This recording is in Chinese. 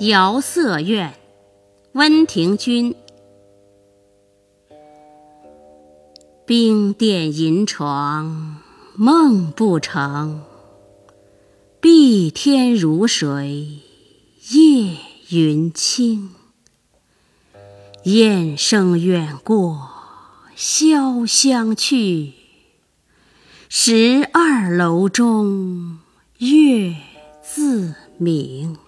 遥色怨，温庭筠。冰殿银床梦不成，碧天如水夜云清。雁声远过潇湘去，十二楼中月自明。